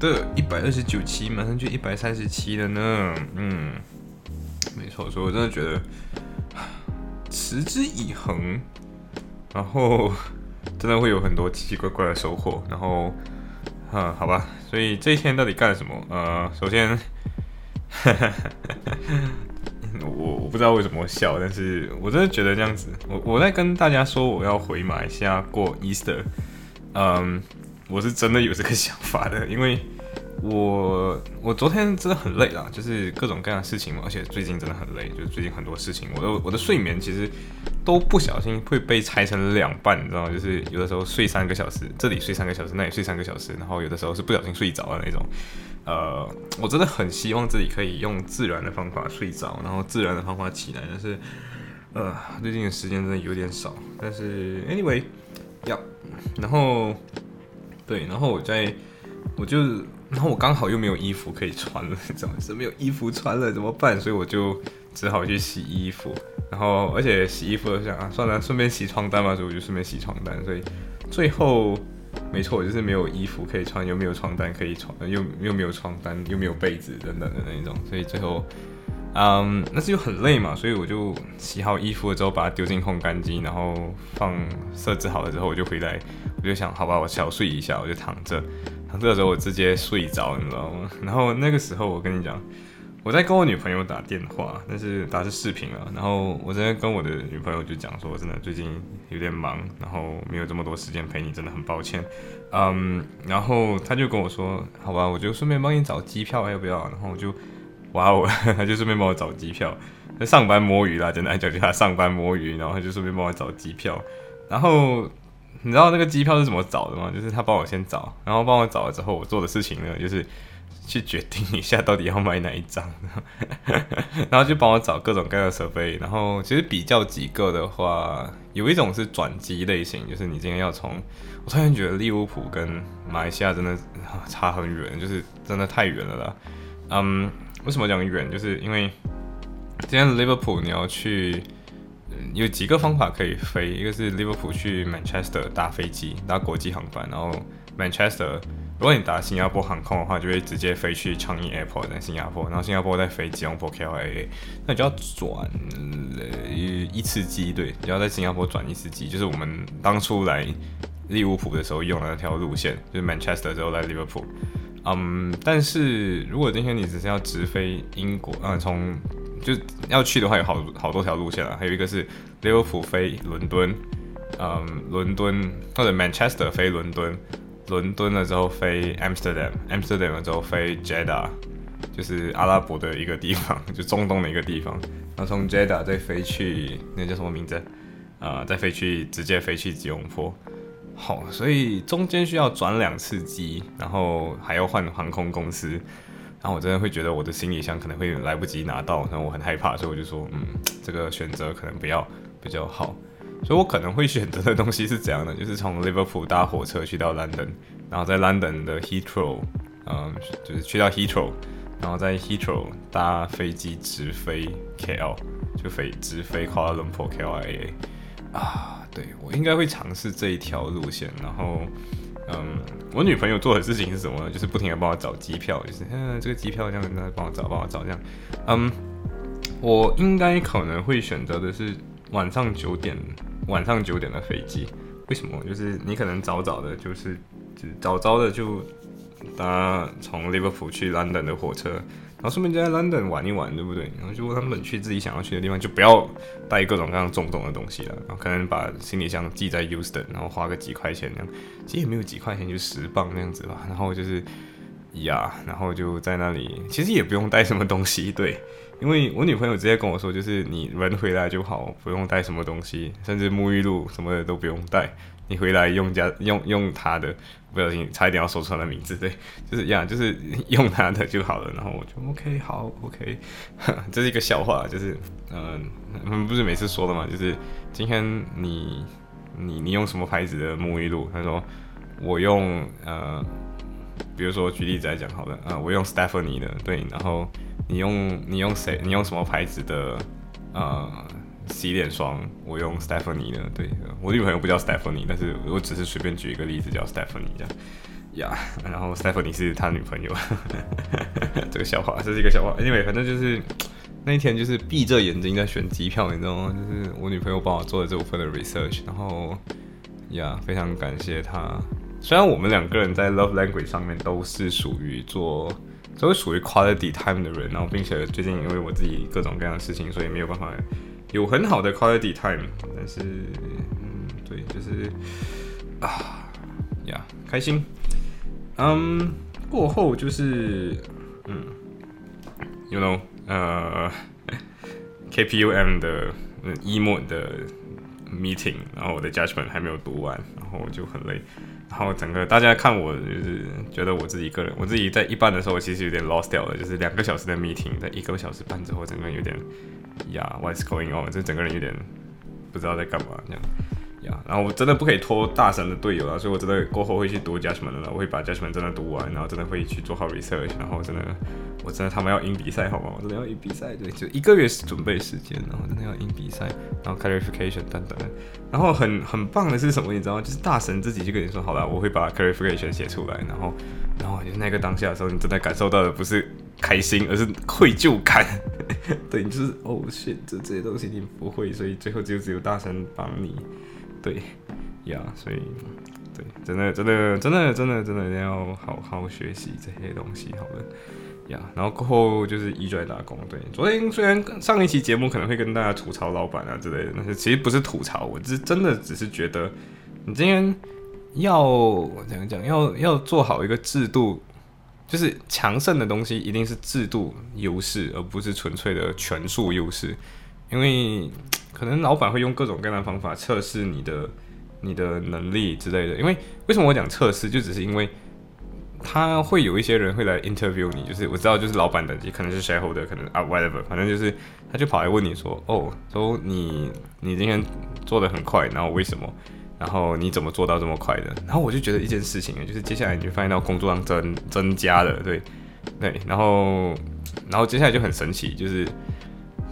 的，一百二十九期，马上就一百三十期了呢。嗯，没错，所以我真的觉得持之以恒，然后真的会有很多奇奇怪怪的收获。然后，嗯，好吧，所以这一天到底干了什么？呃，首先，我我不知道为什么笑，但是我真的觉得这样子，我我在跟大家说我要回马来西亚过 Easter，嗯。我是真的有这个想法的，因为我我昨天真的很累啦，就是各种各样的事情嘛，而且最近真的很累，就是最近很多事情，我的我的睡眠其实都不小心会被拆成两半，你知道吗？就是有的时候睡三个小时，这里睡三个小时，那里睡三个小时，然后有的时候是不小心睡着的那种。呃，我真的很希望自己可以用自然的方法睡着，然后自然的方法起来，但是呃，最近的时间真的有点少。但是 anyway，要，然后。对，然后我在，我就，然后我刚好又没有衣服可以穿了，怎么？是没有衣服穿了怎么办？所以我就只好去洗衣服，然后而且洗衣服我想啊，算了，顺便洗床单嘛，所以我就顺便洗床单。所以最后，没错，我就是没有衣服可以穿，又没有床单可以穿，又又没有床单，又没有被子等等的那一种，所以最后。嗯，那是又很累嘛，所以我就洗好衣服了之后，把它丢进烘干机，然后放设置好了之后，我就回来，我就想，好吧，我小睡一下，我就躺着，躺着的时候我直接睡着，你知道吗？然后那个时候我跟你讲，我在跟我女朋友打电话，但是打是视频啊，然后我在跟我的女朋友就讲说，真的最近有点忙，然后没有这么多时间陪你，真的很抱歉。嗯，然后她就跟我说，好吧，我就顺便帮你找机票，要不要？然后我就。哇哦，他就顺便帮我找机票，他上班摸鱼啦，简单讲就他上班摸鱼，然后他就顺便帮我找机票。然后你知道那个机票是怎么找的吗？就是他帮我先找，然后帮我找了之后，我做的事情呢，就是去决定一下到底要买哪一张，然后就帮我找各种各样的设备。然后其实比较几个的话，有一种是转机类型，就是你今天要从，我突然觉得利物浦跟马来西亚真的差很远，就是真的太远了啦，嗯。为什么讲远？就是因为今天 Liverpool 你要去，有几个方法可以飞。一个是 Liverpool 去 Manchester 搭飞机，搭国际航班。然后 Manchester 如果你搭新加坡航空的话，就会直接飞去 Changi Airport 在新加坡，然后新加坡再飞吉隆坡 KLIA。那就要转一次机，对，你要在新加坡转一次机，就是我们当初来利物浦的时候用的那条路线，就是 Manchester 之后来 Liverpool。嗯，但是如果今天你只是要直飞英国，嗯，从就要去的话，有好好多条路线啊。还有一个是利物浦飞伦敦，嗯，伦敦或者 Manchester 飞伦敦，伦敦了之后飞 Amsterdam，Amsterdam 了之后飞 Jeddah，就是阿拉伯的一个地方，就中东的一个地方。然后从 Jeddah 再飞去那叫什么名字？啊，再飞去直接飞去吉隆坡。好，所以中间需要转两次机，然后还要换航空公司，然后我真的会觉得我的行李箱可能会来不及拿到，然后我很害怕，所以我就说，嗯，这个选择可能不要比较好，所以我可能会选择的东西是怎样的，就是从 Liverpool 搭火车去到 London，然后在 London 的 Heathrow，嗯，就是去到 Heathrow，然后在 Heathrow 搭飞机直飞 KL，就飞直飞 Kuala Lumpur KLIA，啊。对我应该会尝试这一条路线，然后，嗯，我女朋友做的事情是什么呢？就是不停的帮我找机票，就是嗯，这个机票这样，那帮我找，帮我找这样。嗯，我应该可能会选择的是晚上九点，晚上九点的飞机。为什么？就是你可能早早的，就是就早早的就搭从 Liverpool 去 London 的火车。然后顺便就在 London 玩一玩，对不对？然后就问他们去自己想要去的地方，就不要带各种各样重重的东西了。然后可能把行李箱寄在 Houston，然后花个几块钱那样，其实也没有几块钱，就十磅那样子吧。然后就是呀，然后就在那里，其实也不用带什么东西，对，因为我女朋友直接跟我说，就是你人回来就好，不用带什么东西，甚至沐浴露什么的都不用带，你回来用家 用用他的，不小心差一点要说出她的名字，对，就是呀，就是 用他的就好了，然后我就 OK，好 OK，这是一个笑话，就是嗯，我们不是每次说的嘛，就是今天你你你用什么牌子的沐浴露？他说我用呃。比如说举例子来讲，好了，啊，我用 Stephanie 的，对，然后你用你用谁？你用什么牌子的呃洗脸霜？我用 Stephanie 的，对，我女朋友不叫 Stephanie，但是我只是随便举一个例子叫 Stephanie 这样，呀，然后 Stephanie 是他女朋友，这个笑话，这是一个笑话，Anyway，反正就是那一天就是闭着眼睛在选机票，你知道吗？就是我女朋友帮我做了这部分的 research，然后呀，非常感谢她。虽然我们两个人在 love language 上面都是属于做，都是属于 quality time 的人，然后并且最近因为我自己各种各样的事情，所以没有办法有很好的 quality time。但是，嗯，对，就是啊呀，开心。嗯，过后就是嗯，you know，呃，KPUM 的 emo 的 meeting，然后我的 judgment 还没有读完，然后我就很累。然后整个大家看我就是觉得我自己一个人，我自己在一半的时候其实有点 lost 掉了，就是两个小时的 meeting，在一个小时半之后，整个有点呀，what's going on？就整个人有点不知道在干嘛这样呀。然后我真的不可以拖大神的队友了，所以我真的过后会去读 judgment 了，我会把 judgment 真的读完，然后真的会去做好 research，然后真的。我真的他们要赢比赛好吗？我真的要赢比赛，对，就一个月准备时间，然后真的要赢比赛，然后 clarification 等等，然后很很棒的是什么？你知道吗？就是大神自己就跟你说，好了，我会把 clarification 写出来，然后，然后就那个当下的时候，你真的感受到的不是开心，而是愧疚感。对，就是哦，shit，这些东西你不会，所以最后就只有大神帮你。对，呀，所以，对，真的，真的，真的，真的，真的要好好学习这些东西，好了。呀，然后过后就是一转打工。对，昨天虽然上一期节目可能会跟大家吐槽老板啊之类的，但是其实不是吐槽，我是真的只是觉得，你今天要怎样讲，要要做好一个制度，就是强盛的东西一定是制度优势，而不是纯粹的权术优势。因为可能老板会用各种各样的方法测试你的你的能力之类的。因为为什么我讲测试，就只是因为。他会有一些人会来 interview 你，就是我知道，就是老板等级，可能是 shareholder，可能啊 whatever，反正就是他就跑来问你说，哦，说你你今天做的很快，然后为什么？然后你怎么做到这么快的？然后我就觉得一件事情，就是接下来你就发现到工作量增增加了，对对，然后然后接下来就很神奇，就是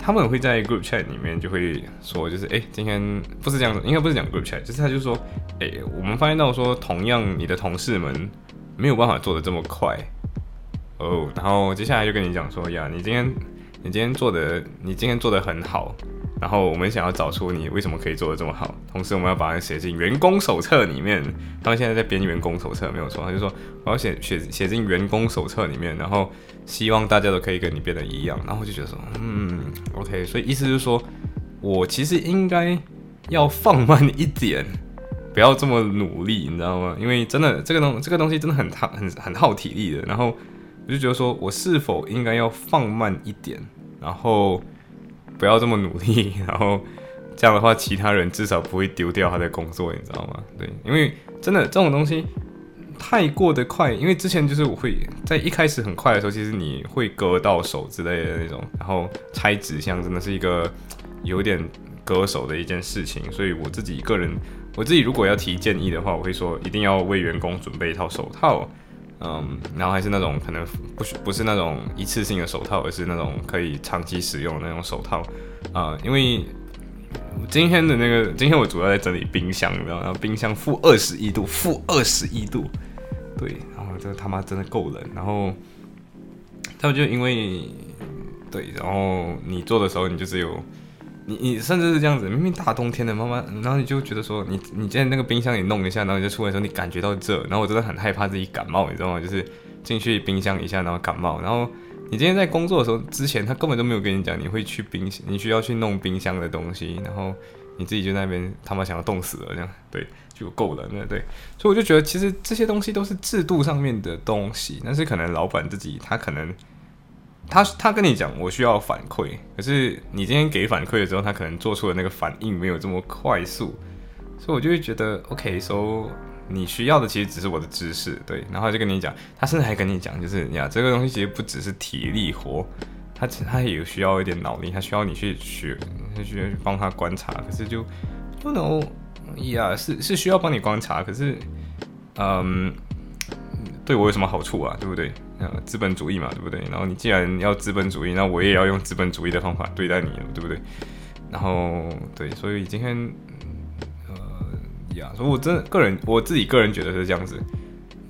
他们会在 group chat 里面就会说，就是哎，今天不是这样子，应该不是讲 group chat，就是他就说，哎，我们发现到说，同样你的同事们。没有办法做的这么快哦，然后接下来就跟你讲说呀，你今天你今天做的你今天做的很好，然后我们想要找出你为什么可以做的这么好，同时我们要把它写进员工手册里面。他们现在在编员工手册，没有错，他就说我要写写写进员工手册里面，然后希望大家都可以跟你变得一样。然后我就觉得说，嗯，OK，所以意思就是说我其实应该要放慢一点。不要这么努力，你知道吗？因为真的这个东这个东西真的很耗很很耗体力的。然后我就觉得说，我是否应该要放慢一点，然后不要这么努力，然后这样的话，其他人至少不会丢掉他的工作，你知道吗？对，因为真的这种东西太过的快，因为之前就是我会在一开始很快的时候，其实你会割到手之类的那种，然后拆纸箱真的是一个有点割手的一件事情，所以我自己个人。我自己如果要提建议的话，我会说一定要为员工准备一套手套，嗯，然后还是那种可能不是不是那种一次性的手套，而是那种可以长期使用的那种手套，啊，因为今天的那个今天我主要在整理冰箱，你知道吗？冰箱负二十一度，负二十一度，对，然后这他妈真的够冷，然后他们就因为对，然后你做的时候你就只有。你你甚至是这样子，明明大冬天的，妈妈，然后你就觉得说，你你今天那个冰箱你弄一下，然后你就出来的时候，你感觉到热，然后我真的很害怕自己感冒，你知道吗？就是进去冰箱一下，然后感冒，然后你今天在工作的时候，之前他根本都没有跟你讲你会去冰，你需要去弄冰箱的东西，然后你自己就那边他妈想要冻死了这样，对，就够了，那对。所以我就觉得，其实这些东西都是制度上面的东西，但是可能老板自己他可能他他跟你讲我需要反馈，可是你今天给反馈的时候，他可能做出的那个反应没有这么快速，所以我就会觉得，OK，so 你需要的其实只是我的知识，对，然后就跟你讲，他甚至还跟你讲，就是呀，这个东西其实不只是体力活。他他也需要一点脑力，他需要你去学，他需要去帮他观察。可是就不能呀，是是需要帮你观察。可是，嗯，对我有什么好处啊？对不对？呃，资本主义嘛，对不对？然后你既然要资本主义，那我也要用资本主义的方法对待你，对不对？然后对，所以今天呃呀，所以我真个人我自己个人觉得是这样子。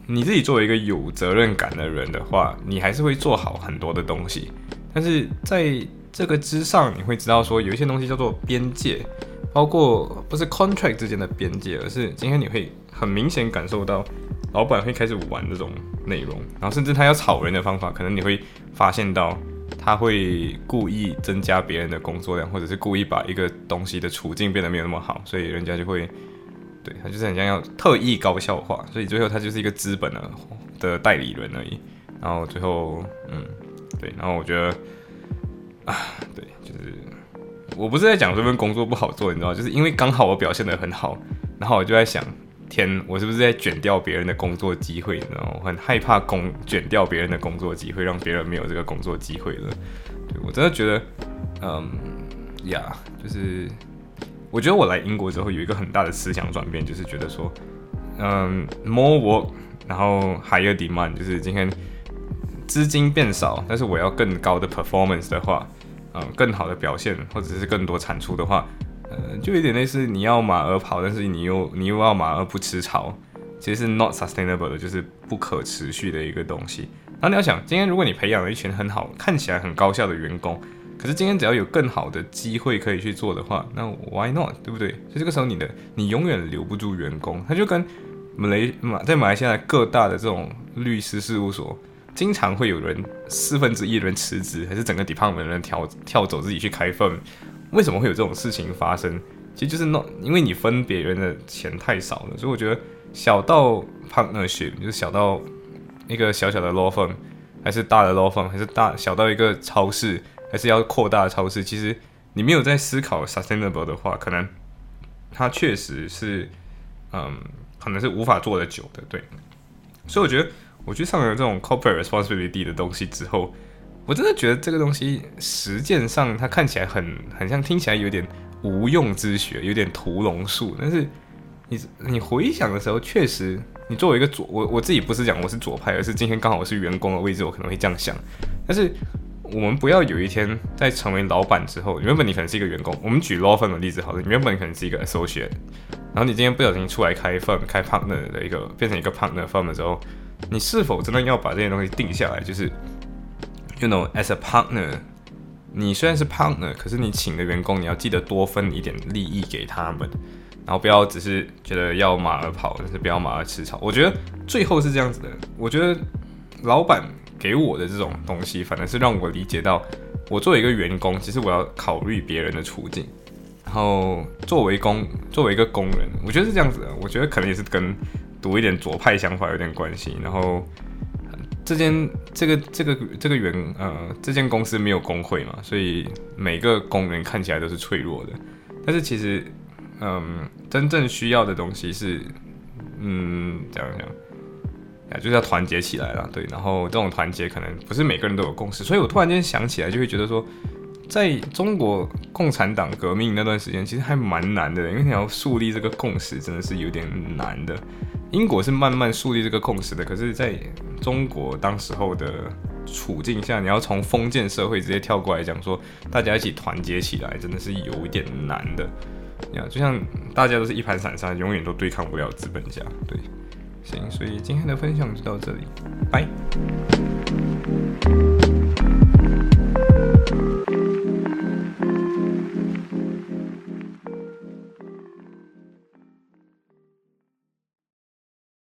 你自己作为一个有责任感的人的话，你还是会做好很多的东西。但是在这个之上，你会知道说有一些东西叫做边界，包括不是 contract 之间的边界，而是今天你会很明显感受到老板会开始玩这种内容，然后甚至他要炒人的方法，可能你会发现到他会故意增加别人的工作量，或者是故意把一个东西的处境变得没有那么好，所以人家就会对他就是很像要特意高效化，所以最后他就是一个资本的的代理人而已，然后最后嗯。对，然后我觉得啊，对，就是我不是在讲这份工作不好做，你知道，就是因为刚好我表现的很好，然后我就在想，天，我是不是在卷掉别人的工作机会？你知道我很害怕工卷掉别人的工作机会，让别人没有这个工作机会了。对我真的觉得，嗯，呀，就是我觉得我来英国之后有一个很大的思想转变，就是觉得说，嗯，more work，然后 higher demand，就是今天。资金变少，但是我要更高的 performance 的话，嗯，更好的表现或者是更多产出的话，就有点类似你要马儿跑，但是你又 你又要马儿不吃草，其实是 not sustainable 的，就是不可持续的一个东西。那你要想，今天如果你培养了一群很好、看起来很高效的员工，可是今天只要有更好的机会可以去做的话，那 why not？对不对？所以这个时候你的你永远留不住员工，他就跟马来马在马来西亚各大的这种律师事务所。经常会有人四分之一的人辞职，还是整个 department 的人跳跳走自己去开分？为什么会有这种事情发生？其实就是那，因为你分别人的钱太少了。所以我觉得小到 partnership，就是小到一个小小的 law firm，还是大的 law firm，还是大小到一个超市，还是要扩大超市。其实你没有在思考 sustainable 的话，可能它确实是，嗯，可能是无法做得久的。对，所以我觉得。我去上了这种 corporate responsibility 的东西之后，我真的觉得这个东西实践上它看起来很很像，听起来有点无用之学，有点屠龙术。但是你你回想的时候，确实，你作为一个左，我我自己不是讲我是左派，而是今天刚好我是员工的位置，我可能会这样想。但是我们不要有一天在成为老板之后，原本你可能是一个员工。我们举 law firm 的例子好了，原本可能是一个 associate，然后你今天不小心出来开 firm，开 partner 的一个变成一个 partner firm 的时候。你是否真的要把这些东西定下来？就是，you know，as a partner，你虽然是 partner，可是你请的员工，你要记得多分一点利益给他们，然后不要只是觉得要马儿跑，但是不要马儿吃草。我觉得最后是这样子的。我觉得老板给我的这种东西，反而是让我理解到，我作为一个员工，其实我要考虑别人的处境。然后作为工，作为一个工人，我觉得是这样子的。我觉得可能也是跟。读一点左派想法有点关系，然后这间这个这个这个员呃这间公司没有工会嘛，所以每个工人看起来都是脆弱的。但是其实嗯真正需要的东西是嗯这样讲啊就是要团结起来了，对。然后这种团结可能不是每个人都有共识，所以我突然间想起来就会觉得说，在中国共产党革命那段时间其实还蛮难的，因为你要树立这个共识真的是有点难的。英国是慢慢树立这个共识的，可是在中国当时候的处境下，你要从封建社会直接跳过来讲说大家一起团结起来，真的是有一点难的。呀，就像大家都是一盘散沙，永远都对抗不了资本家。对，行，所以今天的分享就到这里，拜。